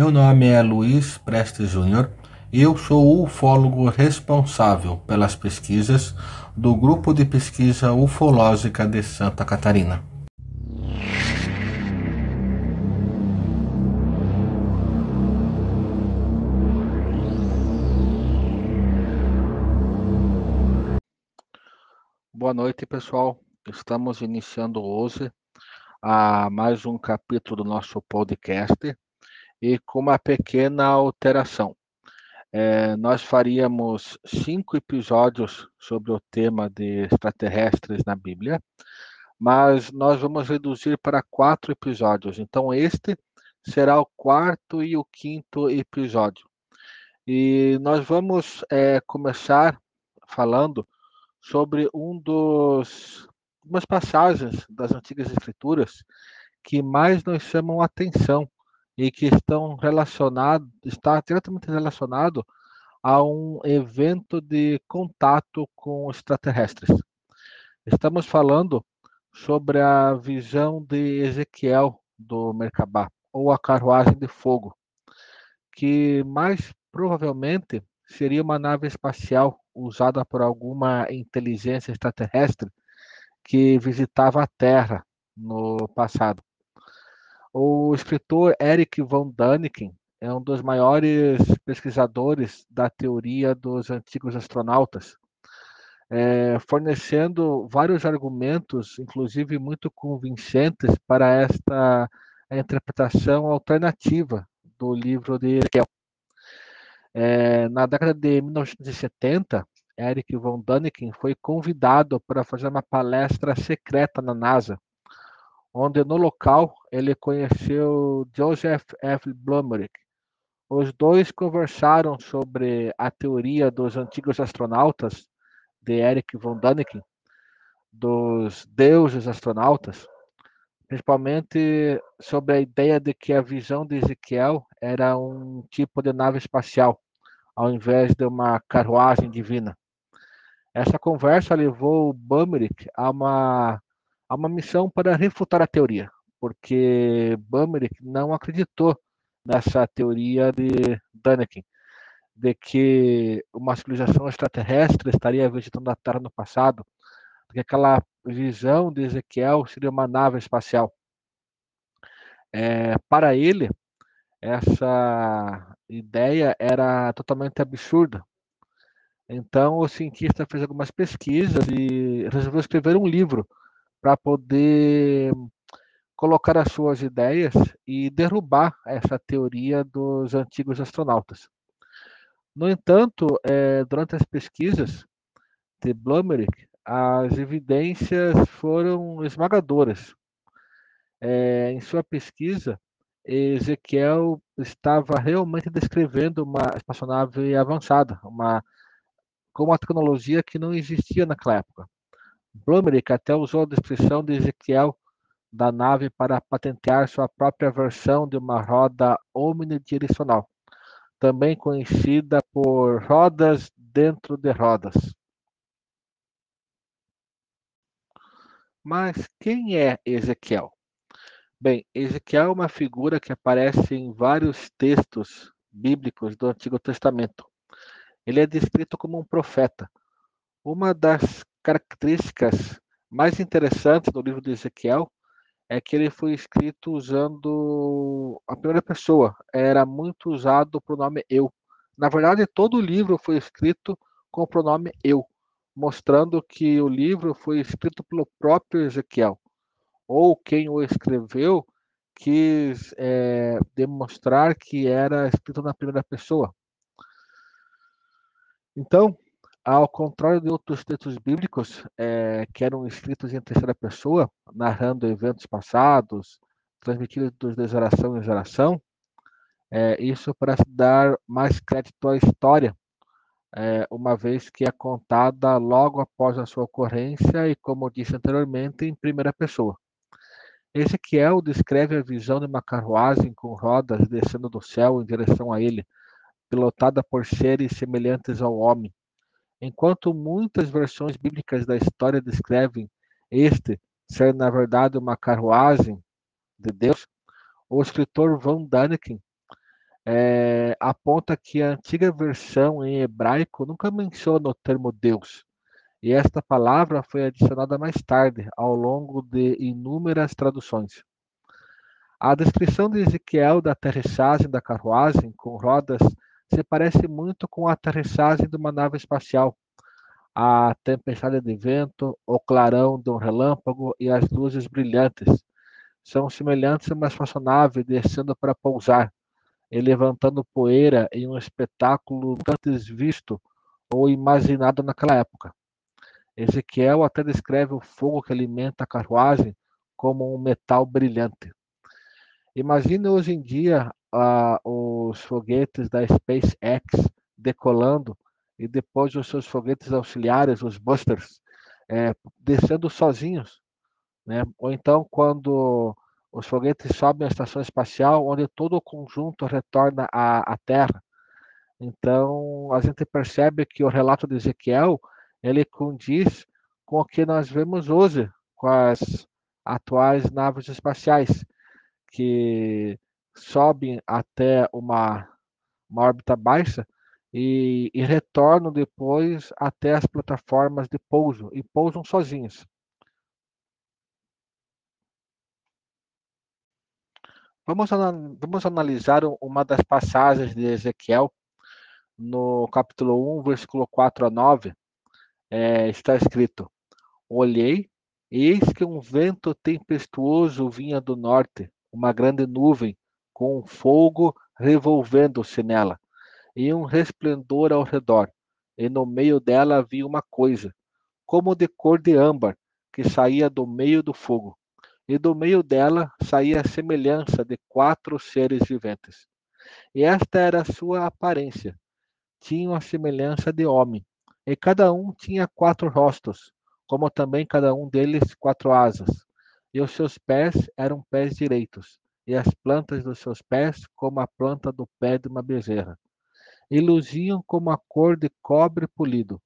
Meu nome é Luiz Prestes Júnior e eu sou o ufólogo responsável pelas pesquisas do Grupo de Pesquisa Ufológica de Santa Catarina. Boa noite, pessoal. Estamos iniciando hoje a mais um capítulo do nosso podcast e com uma pequena alteração. É, nós faríamos cinco episódios sobre o tema de extraterrestres na Bíblia, mas nós vamos reduzir para quatro episódios. Então, este será o quarto e o quinto episódio. E nós vamos é, começar falando sobre um dos umas passagens das antigas escrituras que mais nos chamam a atenção e que estão relacionados, está diretamente relacionado a um evento de contato com extraterrestres. Estamos falando sobre a visão de Ezequiel do Merkabah, ou a carruagem de fogo, que mais provavelmente seria uma nave espacial usada por alguma inteligência extraterrestre que visitava a Terra no passado. O escritor Eric von Däniken é um dos maiores pesquisadores da teoria dos antigos astronautas, é, fornecendo vários argumentos, inclusive muito convincentes, para esta interpretação alternativa do livro de Ezequiel. É, na década de 1970, Eric von Däniken foi convidado para fazer uma palestra secreta na NASA onde no local ele conheceu Joseph F. Blumerick. Os dois conversaram sobre a teoria dos antigos astronautas de Eric von Däniken, dos deuses astronautas, principalmente sobre a ideia de que a visão de Ezequiel era um tipo de nave espacial, ao invés de uma carruagem divina. Essa conversa levou Blumerick a uma há uma missão para refutar a teoria, porque Bumerick não acreditou nessa teoria de Däniken, de que uma civilização extraterrestre estaria visitando a Terra no passado, porque aquela visão de Ezequiel seria uma nave espacial. É, para ele, essa ideia era totalmente absurda. Então, o cientista fez algumas pesquisas e resolveu escrever um livro para poder colocar as suas ideias e derrubar essa teoria dos antigos astronautas. No entanto, é, durante as pesquisas de Blumerick, as evidências foram esmagadoras. É, em sua pesquisa, Ezequiel estava realmente descrevendo uma espaçonave avançada, uma, com uma tecnologia que não existia naquela época. Blumerick até usou a descrição de Ezequiel da nave para patentear sua própria versão de uma roda omnidirecional, também conhecida por rodas dentro de rodas. Mas quem é Ezequiel? Bem, Ezequiel é uma figura que aparece em vários textos bíblicos do Antigo Testamento. Ele é descrito como um profeta. Uma das características mais interessantes do livro de Ezequiel é que ele foi escrito usando a primeira pessoa. Era muito usado o pronome eu. Na verdade, todo o livro foi escrito com o pronome eu, mostrando que o livro foi escrito pelo próprio Ezequiel. Ou quem o escreveu quis é, demonstrar que era escrito na primeira pessoa. Então, ao contrário de outros textos bíblicos, é, que eram escritos em terceira pessoa, narrando eventos passados, transmitidos de geração em geração, é, isso parece dar mais crédito à história, é, uma vez que é contada logo após a sua ocorrência e, como disse anteriormente, em primeira pessoa. Ezequiel descreve a visão de uma carruagem com rodas descendo do céu em direção a ele, pilotada por seres semelhantes ao homem Enquanto muitas versões bíblicas da história descrevem este ser, na verdade, uma carruagem de Deus, o escritor Van Daniken é, aponta que a antiga versão em hebraico nunca menciona o termo Deus, e esta palavra foi adicionada mais tarde, ao longo de inúmeras traduções. A descrição de Ezequiel da aterrissagem da carruagem com rodas se parece muito com a aterrissagem de uma nave espacial. A tempestade de vento, o clarão de um relâmpago e as luzes brilhantes são semelhantes a uma espaçonave descendo para pousar e levantando poeira em um espetáculo antes visto ou imaginado naquela época. Ezequiel até descreve o fogo que alimenta a carruagem como um metal brilhante. Imagine hoje em dia os foguetes da SpaceX decolando e depois os seus foguetes auxiliares, os busters, é, descendo sozinhos. Né? Ou então, quando os foguetes sobem à estação espacial, onde todo o conjunto retorna à, à Terra. Então, a gente percebe que o relato de Ezequiel ele condiz com o que nós vemos hoje com as atuais naves espaciais que sobem até uma, uma órbita baixa e, e retornam depois até as plataformas de pouso e pousam sozinhos. Vamos, vamos analisar uma das passagens de Ezequiel no capítulo 1, versículo 4 a 9. É, está escrito: Olhei, e eis que um vento tempestuoso vinha do norte, uma grande nuvem, com fogo revolvendo-se nela, e um resplendor ao redor. E no meio dela havia uma coisa, como de cor de âmbar, que saía do meio do fogo. E do meio dela saía a semelhança de quatro seres viventes. E esta era a sua aparência. Tinham a semelhança de homem, e cada um tinha quatro rostos, como também cada um deles quatro asas. E os seus pés eram pés direitos, e as plantas dos seus pés como a planta do pé de uma bezerra. E luziam como a cor de cobre polido,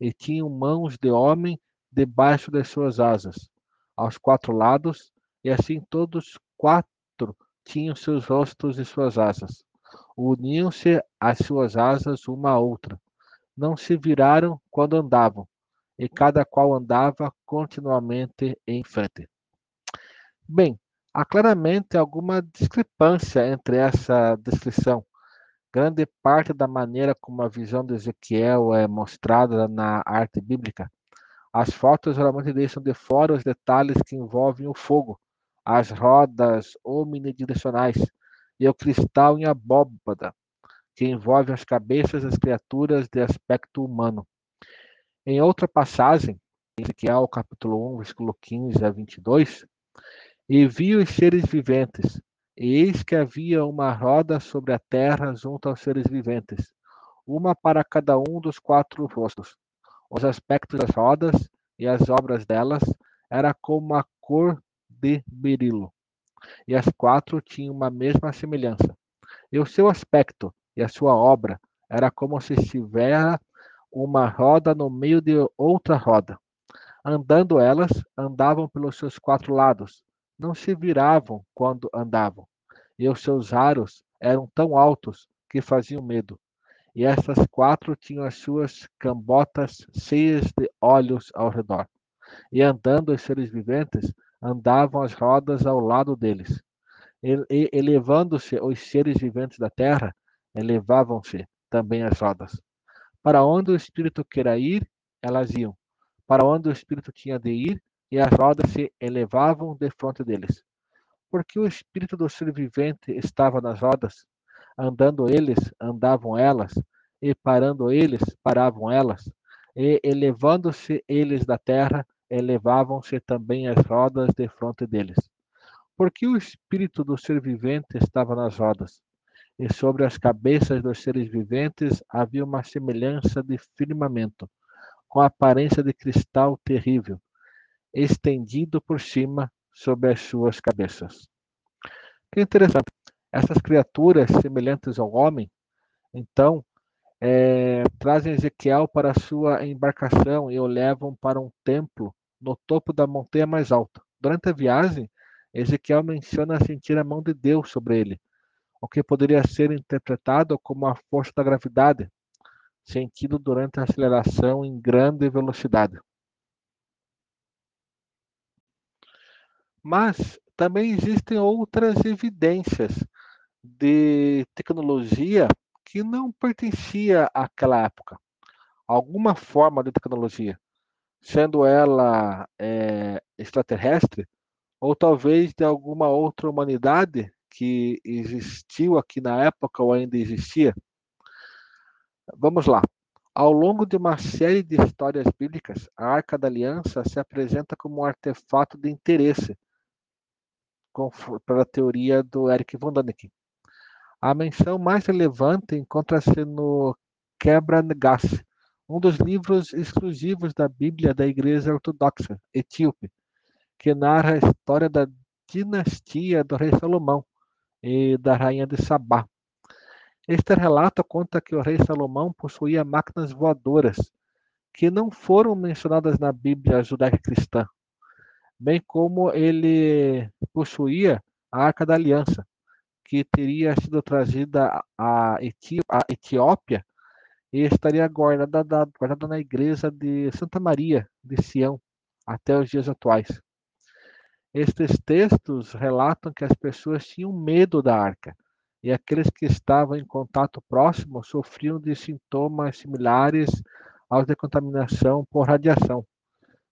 e tinham mãos de homem debaixo das suas asas, aos quatro lados, e assim todos quatro tinham seus rostos e suas asas. Uniam-se as suas asas uma à outra. Não se viraram quando andavam, e cada qual andava continuamente em frente. Bem, há claramente alguma discrepância entre essa descrição. Grande parte da maneira como a visão de Ezequiel é mostrada na arte bíblica. As fotos geralmente deixam de fora os detalhes que envolvem o fogo, as rodas omnidirecionais e o cristal em abóbada, que envolve as cabeças das criaturas de aspecto humano. Em outra passagem, Ezequiel capítulo 1, versículo 15 a 22, e vi os seres viventes, e eis que havia uma roda sobre a terra junto aos seres viventes, uma para cada um dos quatro rostos. Os aspectos das rodas e as obras delas era como a cor de berilo, e as quatro tinham uma mesma semelhança. E o seu aspecto e a sua obra era como se estivesse uma roda no meio de outra roda. Andando elas, andavam pelos seus quatro lados, não se viravam quando andavam, e os seus aros eram tão altos que faziam medo. E estas quatro tinham as suas cambotas cheias de olhos ao redor. E andando os seres viventes, andavam as rodas ao lado deles. E elevando-se os seres viventes da terra, elevavam-se também as rodas. Para onde o espírito queira ir, elas iam. Para onde o espírito tinha de ir, e as rodas se elevavam de frente deles. Porque o espírito do ser vivente estava nas rodas, andando eles, andavam elas, e parando eles, paravam elas, e elevando-se eles da terra, elevavam-se também as rodas de frente deles. Porque o espírito do ser vivente estava nas rodas, e sobre as cabeças dos seres viventes havia uma semelhança de firmamento, com aparência de cristal terrível, estendido por cima sobre as suas cabeças. Que interessante. Essas criaturas semelhantes ao homem, então, é, trazem Ezequiel para sua embarcação e o levam para um templo no topo da montanha mais alta. Durante a viagem, Ezequiel menciona sentir a mão de Deus sobre ele, o que poderia ser interpretado como a força da gravidade, sentido durante a aceleração em grande velocidade. Mas também existem outras evidências de tecnologia que não pertencia àquela época. Alguma forma de tecnologia, sendo ela é, extraterrestre ou talvez de alguma outra humanidade que existiu aqui na época ou ainda existia. Vamos lá. Ao longo de uma série de histórias bíblicas, a Arca da Aliança se apresenta como um artefato de interesse para a teoria do Eric von Däniken. A menção mais relevante encontra-se no Quebra Negasse, um dos livros exclusivos da Bíblia da Igreja Ortodoxa Etíope, que narra a história da dinastia do rei Salomão e da rainha de Sabá. Este relato conta que o rei Salomão possuía máquinas voadoras, que não foram mencionadas na Bíblia judaica cristã, bem como ele possuía a Arca da Aliança, que teria sido trazida à Etiópia e estaria guardada, guardada na igreja de Santa Maria de Sião até os dias atuais. Estes textos relatam que as pessoas tinham medo da arca e aqueles que estavam em contato próximo sofriam de sintomas similares aos de contaminação por radiação,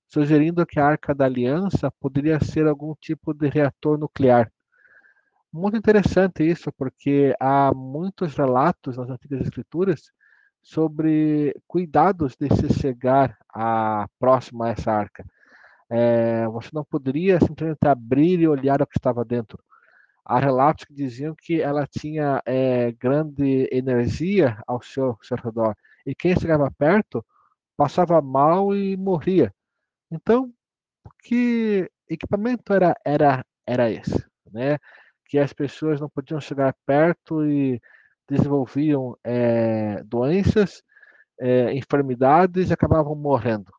sugerindo que a arca da aliança poderia ser algum tipo de reator nuclear muito interessante isso, porque há muitos relatos nas Antigas Escrituras sobre cuidados de se chegar a, próximo a essa arca. É, você não poderia simplesmente abrir e olhar o que estava dentro. Há relatos que diziam que ela tinha é, grande energia ao seu, seu redor, e quem chegava perto passava mal e morria. Então, que equipamento era, era, era esse? Né? que as pessoas não podiam chegar perto e desenvolviam é, doenças, é, enfermidades e acabavam morrendo.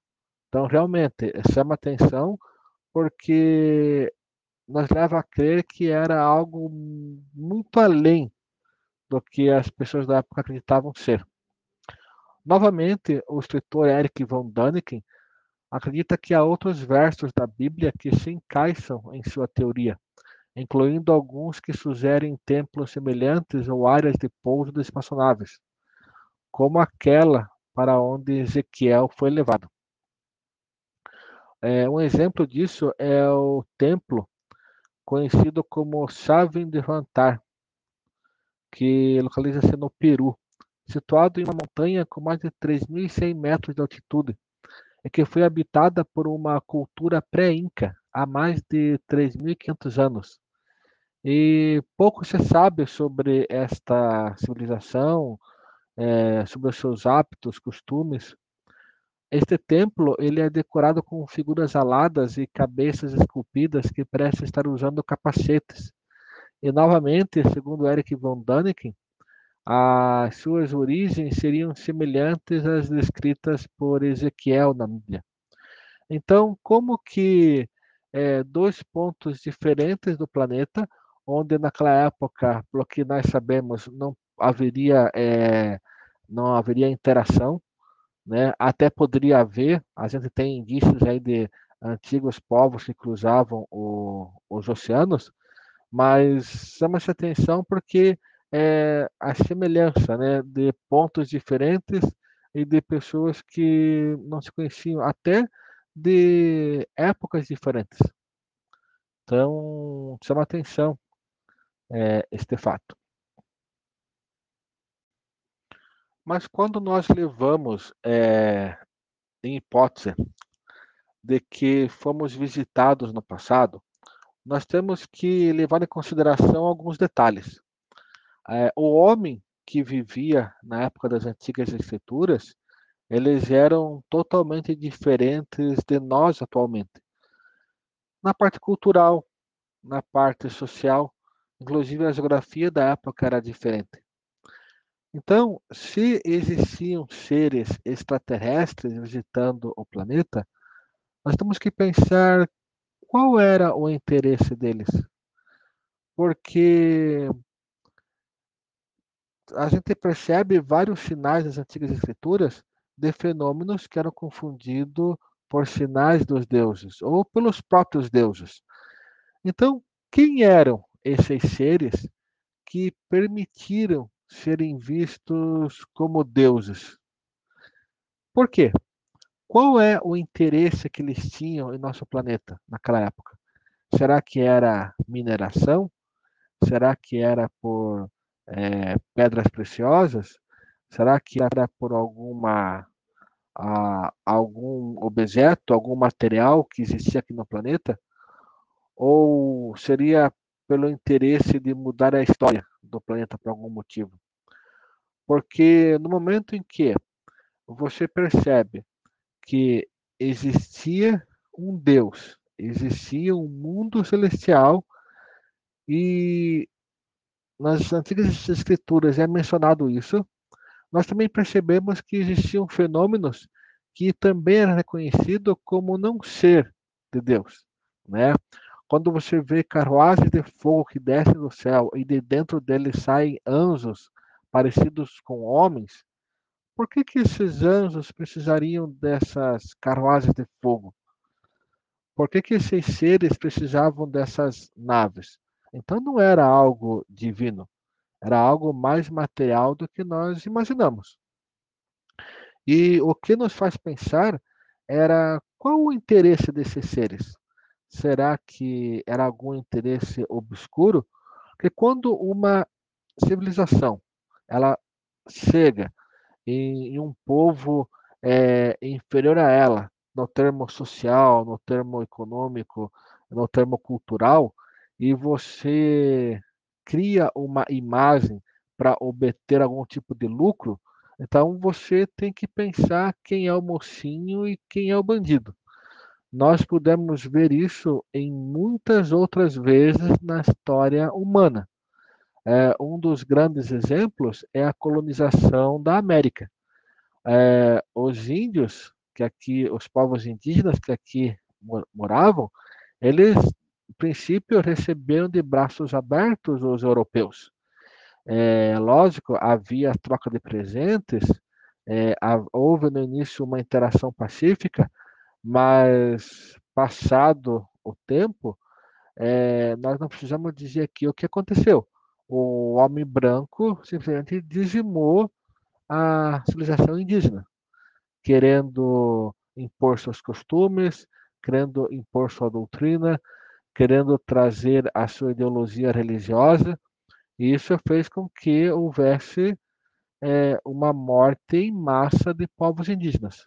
Então, realmente, chama atenção porque nos leva a crer que era algo muito além do que as pessoas da época acreditavam ser. Novamente, o escritor Eric von Däniken acredita que há outros versos da Bíblia que se encaixam em sua teoria incluindo alguns que sugerem templos semelhantes ou áreas de pouso de espaçonaves, como aquela para onde Ezequiel foi levado. É, um exemplo disso é o templo conhecido como Chavin de Vantar, que localiza-se no Peru, situado em uma montanha com mais de 3.100 metros de altitude, e que foi habitada por uma cultura pré-inca há mais de 3.500 anos. E pouco se sabe sobre esta civilização, é, sobre os seus hábitos, costumes. Este templo ele é decorado com figuras aladas e cabeças esculpidas que parecem estar usando capacetes. E novamente, segundo Eric von Däniken, as suas origens seriam semelhantes às descritas por Ezequiel na Bíblia. Então, como que é, dois pontos diferentes do planeta onde naquela época, pelo que nós sabemos, não haveria, é, não haveria interação, né? até poderia haver, a gente tem indícios aí de antigos povos que cruzavam o, os oceanos, mas chama-se atenção porque é a semelhança né, de pontos diferentes e de pessoas que não se conheciam, até de épocas diferentes. Então, chama atenção é, este fato. Mas quando nós levamos é, em hipótese de que fomos visitados no passado, nós temos que levar em consideração alguns detalhes. É, o homem que vivia na época das antigas escrituras, eles eram totalmente diferentes de nós atualmente. Na parte cultural, na parte social, Inclusive a geografia da época era diferente. Então, se existiam seres extraterrestres visitando o planeta, nós temos que pensar qual era o interesse deles. Porque a gente percebe vários sinais nas antigas escrituras de fenômenos que eram confundidos por sinais dos deuses ou pelos próprios deuses. Então, quem eram esses seres que permitiram serem vistos como deuses? Por quê? Qual é o interesse que eles tinham em nosso planeta naquela época? Será que era mineração? Será que era por é, pedras preciosas? Será que era por alguma a, algum objeto, algum material que existia aqui no planeta? Ou seria pelo interesse de mudar a história do planeta por algum motivo? Porque no momento em que você percebe que existia um Deus, existia um mundo celestial e nas antigas escrituras é mencionado isso, nós também percebemos que existiam fenômenos que também eram reconhecidos como não ser de Deus, né? Quando você vê carruagens de fogo que descem do céu e de dentro deles saem anjos parecidos com homens, por que que esses anjos precisariam dessas carruagens de fogo? Por que que esses seres precisavam dessas naves? Então não era algo divino, era algo mais material do que nós imaginamos. E o que nos faz pensar era qual o interesse desses seres? Será que era algum interesse obscuro? Porque quando uma civilização ela chega em, em um povo é, inferior a ela, no termo social, no termo econômico, no termo cultural, e você cria uma imagem para obter algum tipo de lucro, então você tem que pensar quem é o mocinho e quem é o bandido. Nós podemos ver isso em muitas outras vezes na história humana. É, um dos grandes exemplos é a colonização da América. É, os índios, que aqui, os povos indígenas que aqui moravam, eles princípio, receberam de braços abertos os europeus. É, lógico, havia troca de presentes, é, houve no início uma interação pacífica, mas passado o tempo, é, nós não precisamos dizer aqui o que aconteceu. O homem branco simplesmente dizimou a civilização indígena, querendo impor seus costumes, querendo impor sua doutrina, querendo trazer a sua ideologia religiosa, e isso fez com que houvesse é, uma morte em massa de povos indígenas.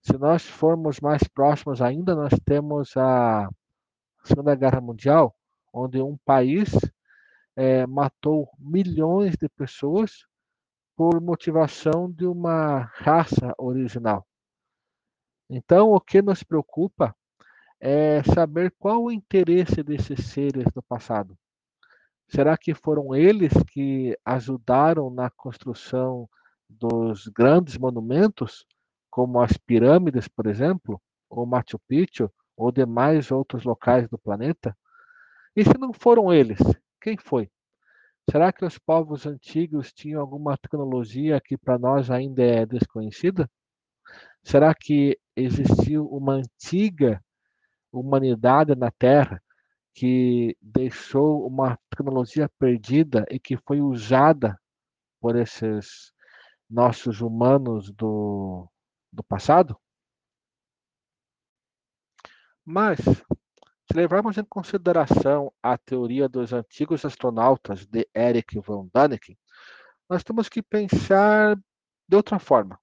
Se nós formos mais próximos ainda, nós temos a Segunda Guerra Mundial, onde um país é, matou milhões de pessoas por motivação de uma raça original. Então, o que nos preocupa é saber qual o interesse desses seres no passado. Será que foram eles que ajudaram na construção dos grandes monumentos, como as pirâmides, por exemplo, ou Machu Picchu, ou demais outros locais do planeta? E se não foram eles, quem foi? Será que os povos antigos tinham alguma tecnologia que para nós ainda é desconhecida? Será que existiu uma antiga humanidade na Terra que deixou uma tecnologia perdida e que foi usada por esses nossos humanos do, do passado? Mas, se levarmos em consideração a teoria dos antigos astronautas de Eric von Däniken, nós temos que pensar de outra forma.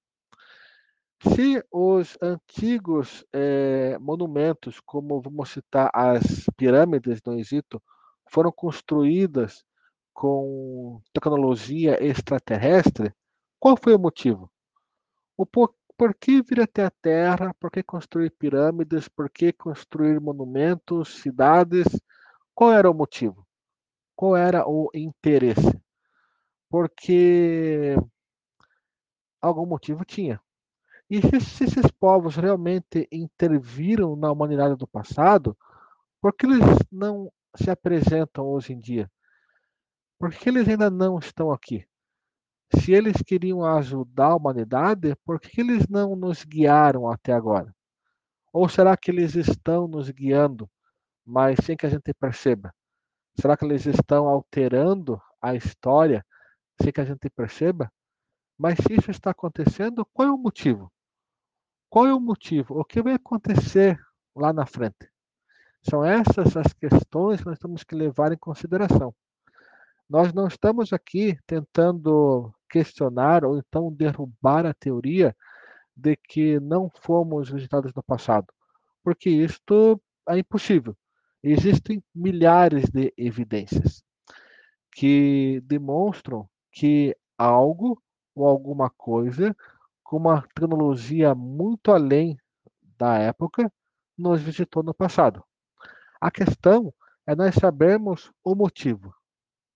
Se os antigos é, monumentos, como vamos citar as pirâmides no Egito, foram construídas com tecnologia extraterrestre, qual foi o motivo? O por, por que vir até a Terra? Por que construir pirâmides? Por que construir monumentos, cidades? Qual era o motivo? Qual era o interesse? Porque algum motivo tinha. E se esses povos realmente interviram na humanidade do passado, por que eles não se apresentam hoje em dia? Por que eles ainda não estão aqui? Se eles queriam ajudar a humanidade, por que eles não nos guiaram até agora? Ou será que eles estão nos guiando, mas sem que a gente perceba? Será que eles estão alterando a história sem que a gente perceba? Mas se isso está acontecendo, qual é o motivo? Qual é o motivo? O que vai acontecer lá na frente? São essas as questões que nós temos que levar em consideração. Nós não estamos aqui tentando questionar ou então derrubar a teoria de que não fomos visitados no passado, porque isto é impossível. Existem milhares de evidências que demonstram que algo ou alguma coisa com uma tecnologia muito além da época nos visitou no passado. A questão é nós sabermos o motivo,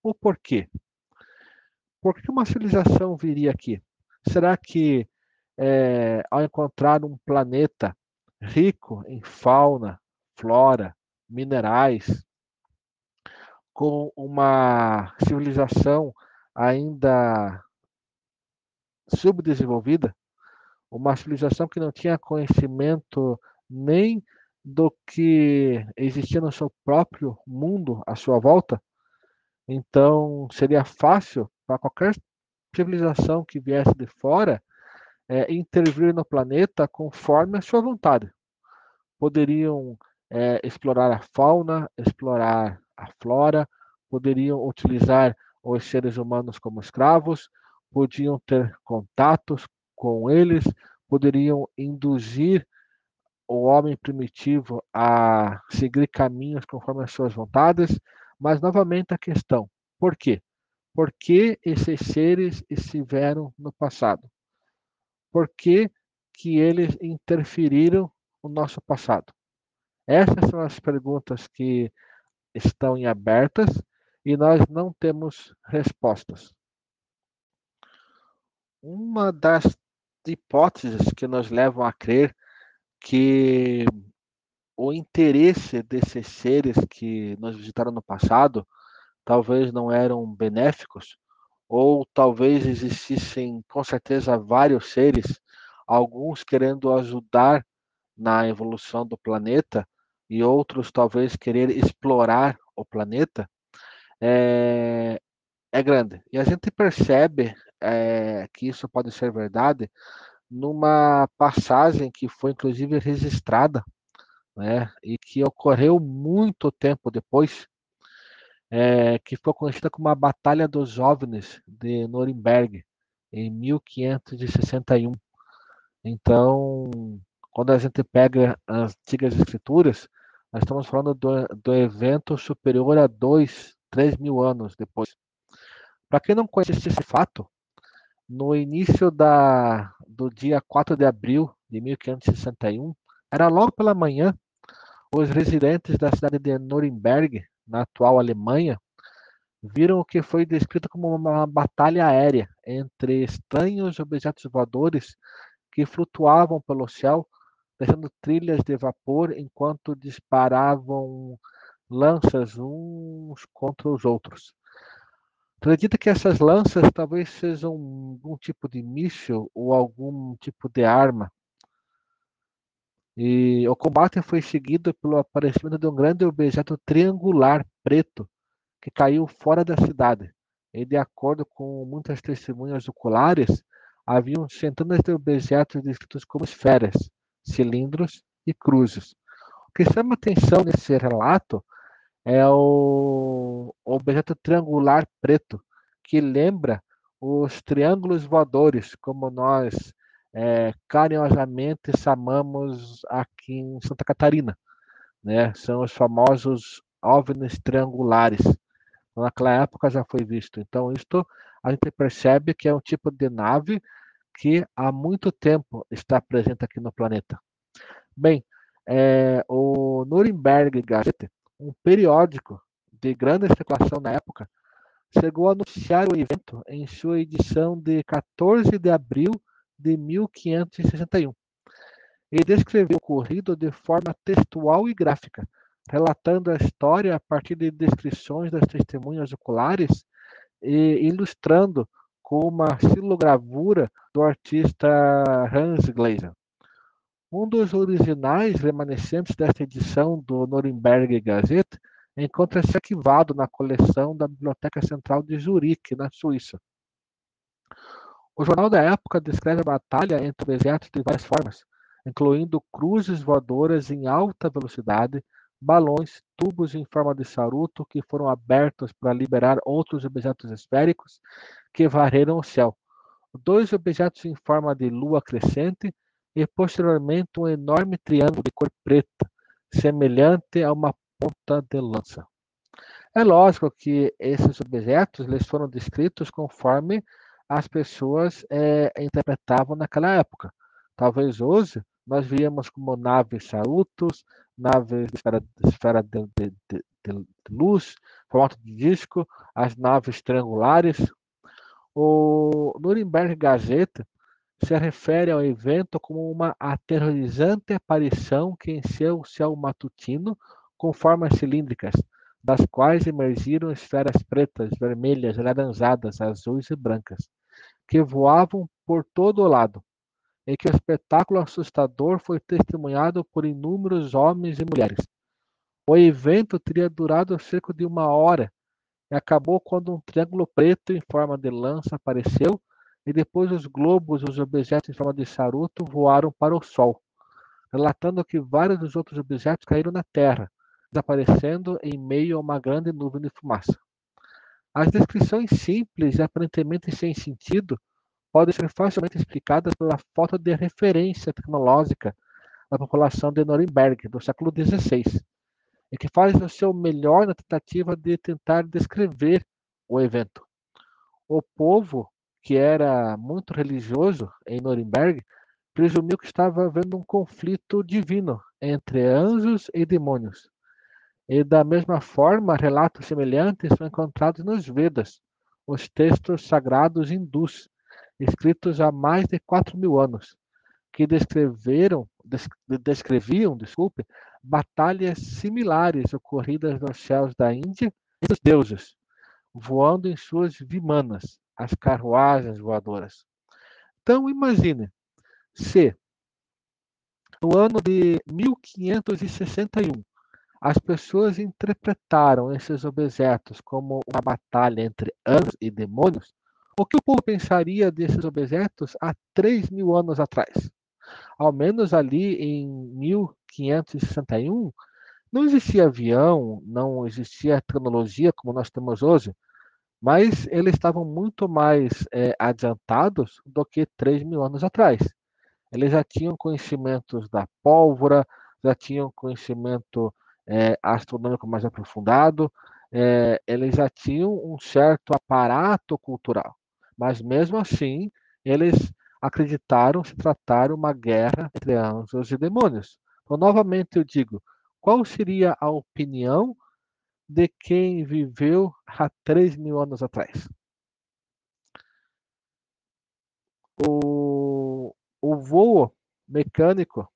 o porquê. Por que uma civilização viria aqui? Será que é, ao encontrar um planeta rico em fauna, flora, minerais, com uma civilização ainda subdesenvolvida, uma civilização que não tinha conhecimento nem do que existia no seu próprio mundo à sua volta, então seria fácil para qualquer civilização que viesse de fora é, intervir no planeta conforme a sua vontade. Poderiam é, explorar a fauna, explorar a flora, poderiam utilizar os seres humanos como escravos, podiam ter contatos com eles, poderiam induzir o homem primitivo a seguir caminhos conforme as suas vontades, mas novamente a questão, por quê? Por que esses seres estiveram no passado? Por que, que eles interferiram no nosso passado? Essas são as perguntas que estão em abertas e nós não temos respostas. Uma das hipóteses que nos levam a crer que o interesse desses seres que nos visitaram no passado talvez não eram benéficos, ou talvez existissem com certeza vários seres, alguns querendo ajudar na evolução do planeta e outros talvez querer explorar o planeta, é, é grande. E a gente percebe é, que isso pode ser verdade numa passagem que foi inclusive registrada, né, e que ocorreu muito tempo depois, é, que foi conhecida como a Batalha dos Jovens de Nuremberg, em 1561. Então, quando a gente pega as antigas escrituras, nós estamos falando do, do evento superior a dois, três mil anos depois. Para quem não conhece esse fato, no início da, do dia 4 de abril de 1561, era logo pela manhã, os residentes da cidade de Nuremberg, na atual Alemanha, viram o que foi descrito como uma batalha aérea entre estranhos objetos voadores que flutuavam pelo céu, deixando trilhas de vapor enquanto disparavam lanças uns contra os outros. Acredita que essas lanças talvez sejam algum tipo de míssil ou algum tipo de arma. E o combate foi seguido pelo aparecimento de um grande objeto triangular preto que caiu fora da cidade. E de acordo com muitas testemunhas oculares, haviam centenas de objetos descritos como esferas, cilindros e cruzes. O que chama atenção nesse relato é o objeto triangular preto, que lembra os triângulos voadores, como nós é, carinhosamente chamamos aqui em Santa Catarina. Né? São os famosos OVNIs triangulares. Naquela época já foi visto. Então, isto a gente percebe que é um tipo de nave que há muito tempo está presente aqui no planeta. Bem, é, o Nuremberg Gazette um periódico de grande circulação na época, chegou a anunciar o evento em sua edição de 14 de abril de 1561. Ele descreveu o ocorrido de forma textual e gráfica, relatando a história a partir de descrições das testemunhas oculares e ilustrando com uma xilogravura do artista Hans Glaser. Um dos originais remanescentes desta edição do Nuremberg Gazette encontra-se arquivado na coleção da Biblioteca Central de Zurique, na Suíça. O jornal da época descreve a batalha entre o exército de várias formas, incluindo cruzes voadoras em alta velocidade, balões, tubos em forma de charuto que foram abertos para liberar outros objetos esféricos que varreram o céu, dois objetos em forma de lua crescente e posteriormente um enorme triângulo de cor preta, semelhante a uma ponta de lança. É lógico que esses objetos eles foram descritos conforme as pessoas é, interpretavam naquela época. Talvez hoje nós víamos como naves charutos, naves de esfera, de, esfera de, de, de, luz, formato de disco, as naves triangulares. O Nuremberg Gazette se refere ao evento como uma aterrorizante aparição que encheu o céu matutino com formas cilíndricas, das quais emergiram esferas pretas, vermelhas, laranjadas, azuis e brancas, que voavam por todo o lado, e que o espetáculo assustador foi testemunhado por inúmeros homens e mulheres. O evento teria durado cerca de uma hora e acabou quando um triângulo preto em forma de lança apareceu e depois os globos e os objetos em forma de charuto voaram para o Sol, relatando que vários dos outros objetos caíram na Terra, desaparecendo em meio a uma grande nuvem de fumaça. As descrições simples e aparentemente sem sentido podem ser facilmente explicadas pela falta de referência tecnológica da população de Nuremberg do século XVI, e que faz o seu melhor na tentativa de tentar descrever o evento. O povo que era muito religioso em Nuremberg, presumiu que estava havendo um conflito divino entre anjos e demônios. E da mesma forma, relatos semelhantes são encontrados nos Vedas, os textos sagrados hindus, escritos há mais de 4 mil anos, que descreveram, descreviam desculpe, batalhas similares ocorridas nos céus da Índia e dos deuses, voando em suas vimanas, as carruagens voadoras. Então, imagine se no ano de 1561 as pessoas interpretaram esses objetos como uma batalha entre anjos e demônios, o que o povo pensaria desses objetos há 3 mil anos atrás? Ao menos ali em 1561, não existia avião, não existia tecnologia como nós temos hoje, mas eles estavam muito mais é, adiantados do que 3 mil anos atrás. Eles já tinham conhecimentos da pólvora, já tinham conhecimento é, astronômico mais aprofundado, é, eles já tinham um certo aparato cultural, mas mesmo assim eles acreditaram se tratar uma guerra entre anjos e demônios. Então, novamente eu digo, qual seria a opinião de quem viveu há 3 mil anos atrás. O, o voo mecânico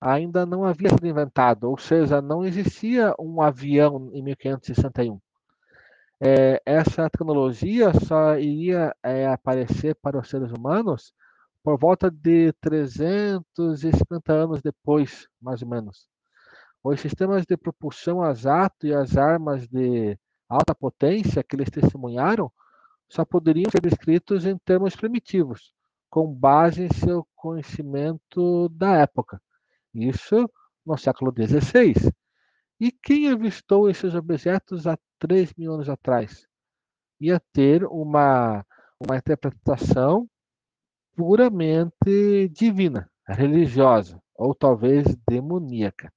ainda não havia sido inventado, ou seja, não existia um avião em 1561. É, essa tecnologia só iria é, aparecer para os seres humanos por volta de 350 anos depois, mais ou menos. Os sistemas de propulsão a jato e as armas de alta potência que eles testemunharam só poderiam ser descritos em termos primitivos, com base em seu conhecimento da época. Isso no século XVI. E quem avistou esses objetos há 3 mil anos atrás? Ia ter uma, uma interpretação puramente divina, religiosa, ou talvez demoníaca.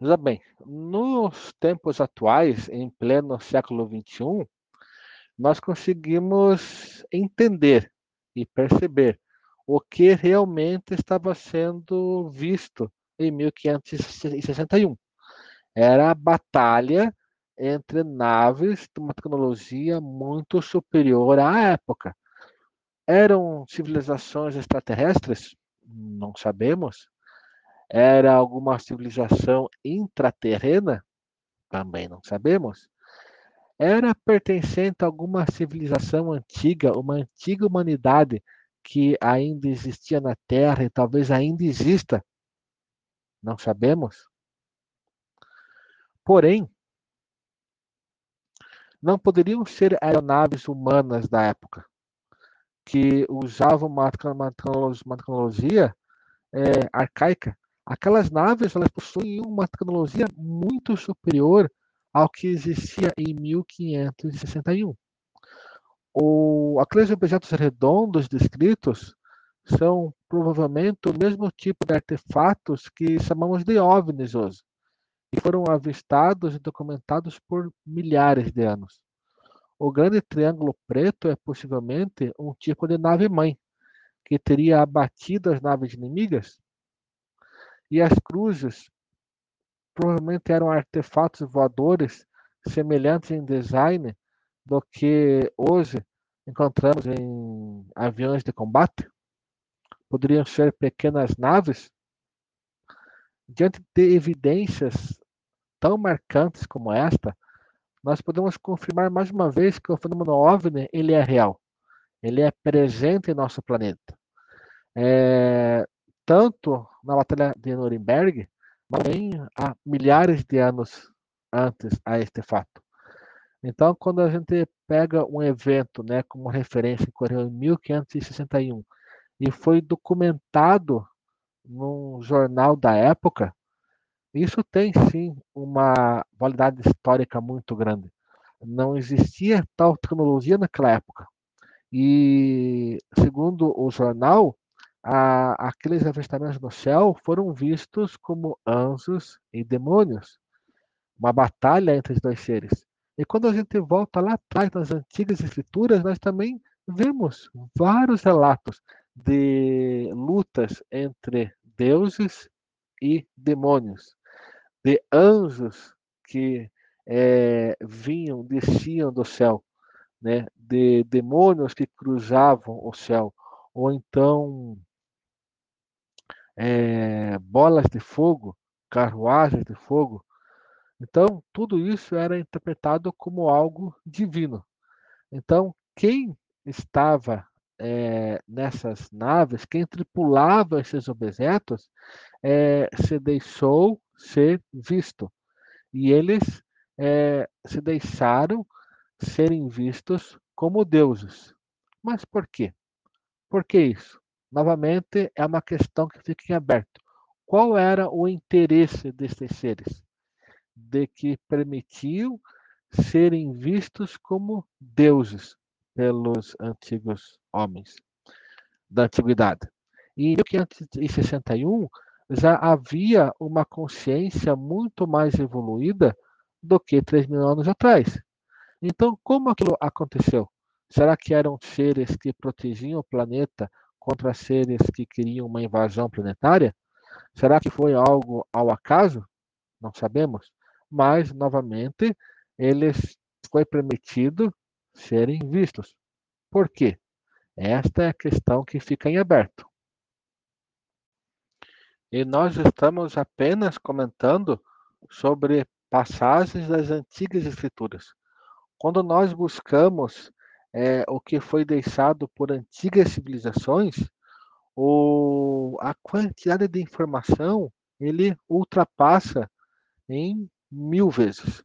Veja bem, nos tempos atuais, em pleno século XXI, nós conseguimos entender e perceber o que realmente estava sendo visto em 1561. Era a batalha entre naves de uma tecnologia muito superior à época. Eram civilizações extraterrestres? Não sabemos. Era alguma civilização intraterrena? Também não sabemos. era pertencente a alguma civilização antiga, uma antiga humanidade que ainda existia na Terra e talvez ainda exista? Não sabemos. Porém, não poderiam ser aeronaves humanas da época, que usavam uma, tecnologia é, arcaica. Aquelas naves elas possuíam uma tecnologia muito superior ao que existia em 1561. O, aqueles objetos redondos descritos são provavelmente o mesmo tipo de artefatos que chamamos de OVNIs hoje, e foram avistados e documentados por milhares de anos. O grande triângulo preto é possivelmente um tipo de nave-mãe, que teria abatido as naves inimigas, e as cruzes provavelmente eram artefatos voadores semelhantes em design do que hoje encontramos em aviões de combate. Poderiam ser pequenas naves. Diante de evidências tão marcantes como esta, nós podemos confirmar mais uma vez que o fenômeno OVNI ele é real. Ele é presente em nosso planeta. É, tanto na Batalha de Nuremberg, também há milhares de anos antes a este fato. Então, quando a gente pega um evento né, como referência, que ocorreu em 1561, e foi documentado num jornal da época, isso tem sim uma validade histórica muito grande. Não existia tal tecnologia naquela época. E, segundo o jornal, a, aqueles avistamentos no céu foram vistos como anjos e demônios, uma batalha entre os dois seres. E quando a gente volta lá atrás nas antigas escrituras, nós também vemos vários relatos de lutas entre deuses e demônios, de anjos que é, vinham, desciam do céu, né, de demônios que cruzavam o céu, ou então é, bolas de fogo, carruagens de fogo. Então, tudo isso era interpretado como algo divino. Então, quem estava é, nessas naves, quem tripulava esses objetos, é, se deixou ser visto. E eles é, se deixaram serem vistos como deuses. Mas por quê? Por que isso? Novamente, é uma questão que fica em aberto. Qual era o interesse destes seres? De que permitiam serem vistos como deuses pelos antigos homens da antiguidade. Em 1561 já havia uma consciência muito mais evoluída do que 3 mil anos atrás. Então, como aquilo aconteceu? Será que eram seres que protegiam o planeta contra seres que queriam uma invasão planetária? Será que foi algo ao acaso? Não sabemos. Mas, novamente, eles foi permitido serem vistos. Por quê? Esta é a questão que fica em aberto. E nós estamos apenas comentando sobre passagens das antigas escrituras. Quando nós buscamos é, o que foi deixado por antigas civilizações, o, a quantidade de informação ele ultrapassa em mil vezes.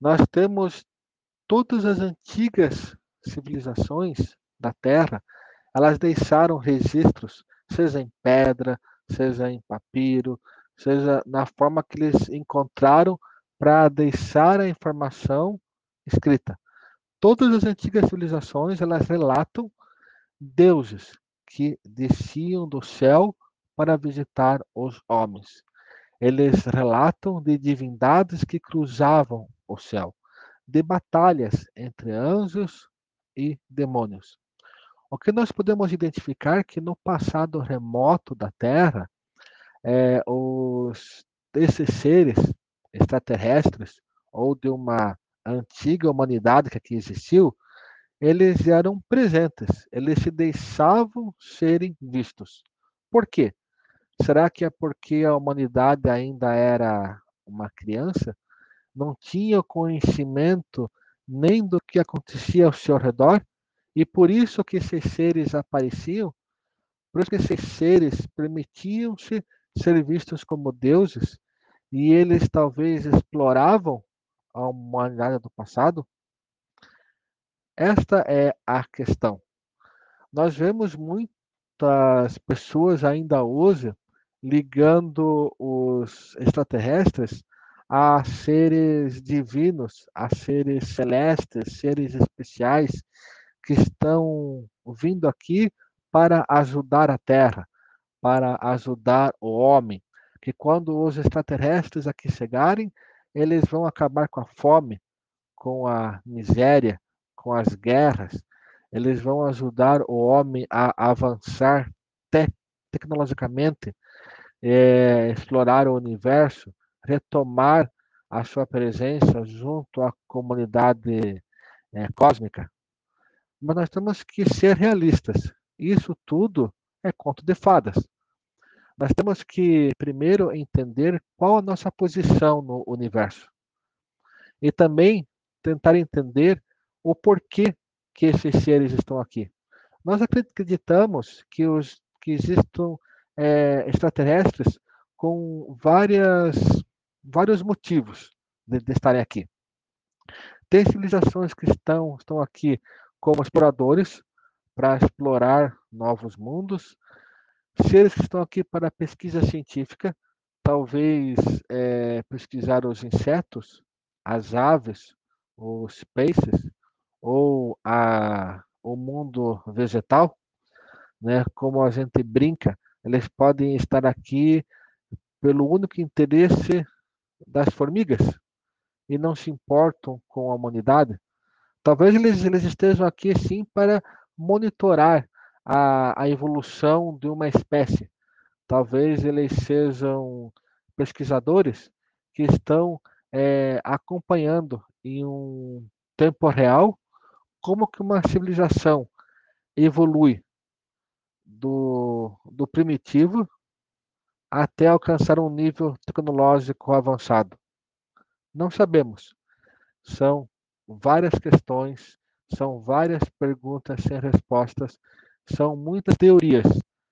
Nós temos todas as antigas civilizações da Terra, elas deixaram registros, seja em pedra, seja em papiro, seja na forma que eles encontraram para deixar a informação escrita. Todas as antigas civilizações elas relatam deuses que desciam do céu para visitar os homens. Eles relatam de divindades que cruzavam o céu, de batalhas entre anjos e demônios. O que nós podemos identificar é que no passado remoto da Terra, é, os, esses seres extraterrestres ou de uma antiga humanidade que aqui existiu, eles eram presentes, eles se deixavam serem vistos. Por quê? Será que é porque a humanidade ainda era uma criança? Não tinha conhecimento nem do que acontecia ao seu redor, e por isso que esses seres apareciam, por isso que esses seres permitiam-se ser vistos como deuses, e eles talvez exploravam a humanidade do passado? Esta é a questão. Nós vemos muitas pessoas ainda hoje ligando os extraterrestres a seres divinos, a seres celestes, seres especiais que estão vindo aqui para ajudar a Terra, para ajudar o homem. Que quando os extraterrestres aqui chegarem, eles vão acabar com a fome, com a miséria, com as guerras. Eles vão ajudar o homem a avançar te tecnologicamente, é, explorar o universo, retomar a sua presença junto à comunidade é, cósmica. Mas nós temos que ser realistas. Isso tudo é conto de fadas. Nós temos que primeiro entender qual a nossa posição no universo. E também tentar entender o porquê que esses seres estão aqui. Nós acreditamos que, os, que existam é, extraterrestres com várias, vários motivos de, de estarem aqui. Tem civilizações que estão, estão aqui como exploradores para explorar novos mundos, seres que estão aqui para pesquisa científica, talvez é, pesquisar os insetos, as aves, os peixes, ou a, o mundo vegetal, né? como a gente brinca, eles podem estar aqui pelo único interesse das formigas e não se importam com a humanidade. Talvez eles, eles estejam aqui sim para monitorar a, a evolução de uma espécie. Talvez eles sejam pesquisadores que estão é, acompanhando em um tempo real como que uma civilização evolui do, do primitivo até alcançar um nível tecnológico avançado? Não sabemos. São várias questões, são várias perguntas sem respostas, são muitas teorias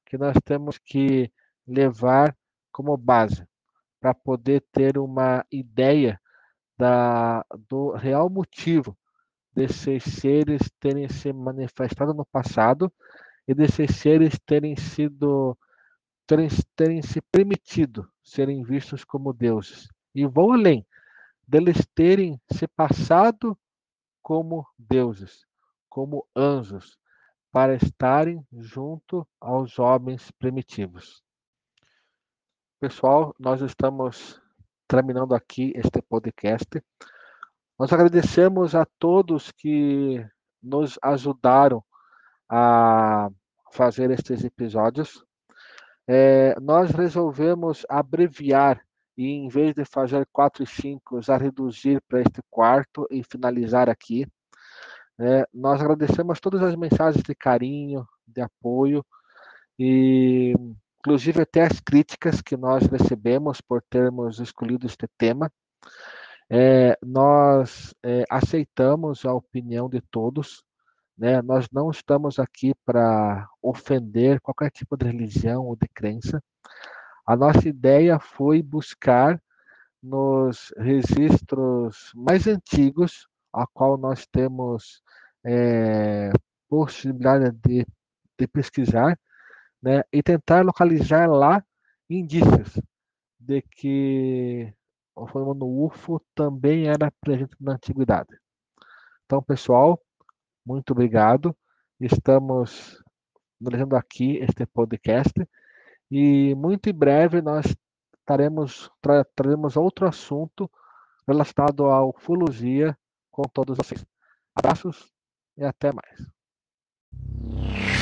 que nós temos que levar como base para poder ter uma ideia da, do real motivo desses seres terem se manifestado no passado e desses seres terem sido terem, terem se permitido serem vistos como deuses. E vou além, deles terem se passado como deuses, como anjos, para estarem junto aos homens primitivos. Pessoal, nós estamos terminando aqui este podcast. Nós agradecemos a todos que nos ajudaram a fazer estes episódios. É, nós resolvemos abreviar e, em vez de fazer quatro e cinco, já reduzir para este quarto e finalizar aqui. É, nós agradecemos todas as mensagens de carinho, de apoio e, inclusive, até as críticas que nós recebemos por termos escolhido este tema. É, nós é, aceitamos a opinião de todos, né? Nós não estamos aqui para ofender qualquer tipo de religião ou de crença. A nossa ideia foi buscar nos registros mais antigos, a qual nós temos é, possibilidade de, de pesquisar, né? E tentar localizar lá indícios de que o fenômeno UFO também era presente na antiguidade. Então, pessoal, muito obrigado. Estamos realizando aqui este podcast e muito em breve nós tra traremos outro assunto relacionado à ufologia com todos vocês. Abraços e até mais.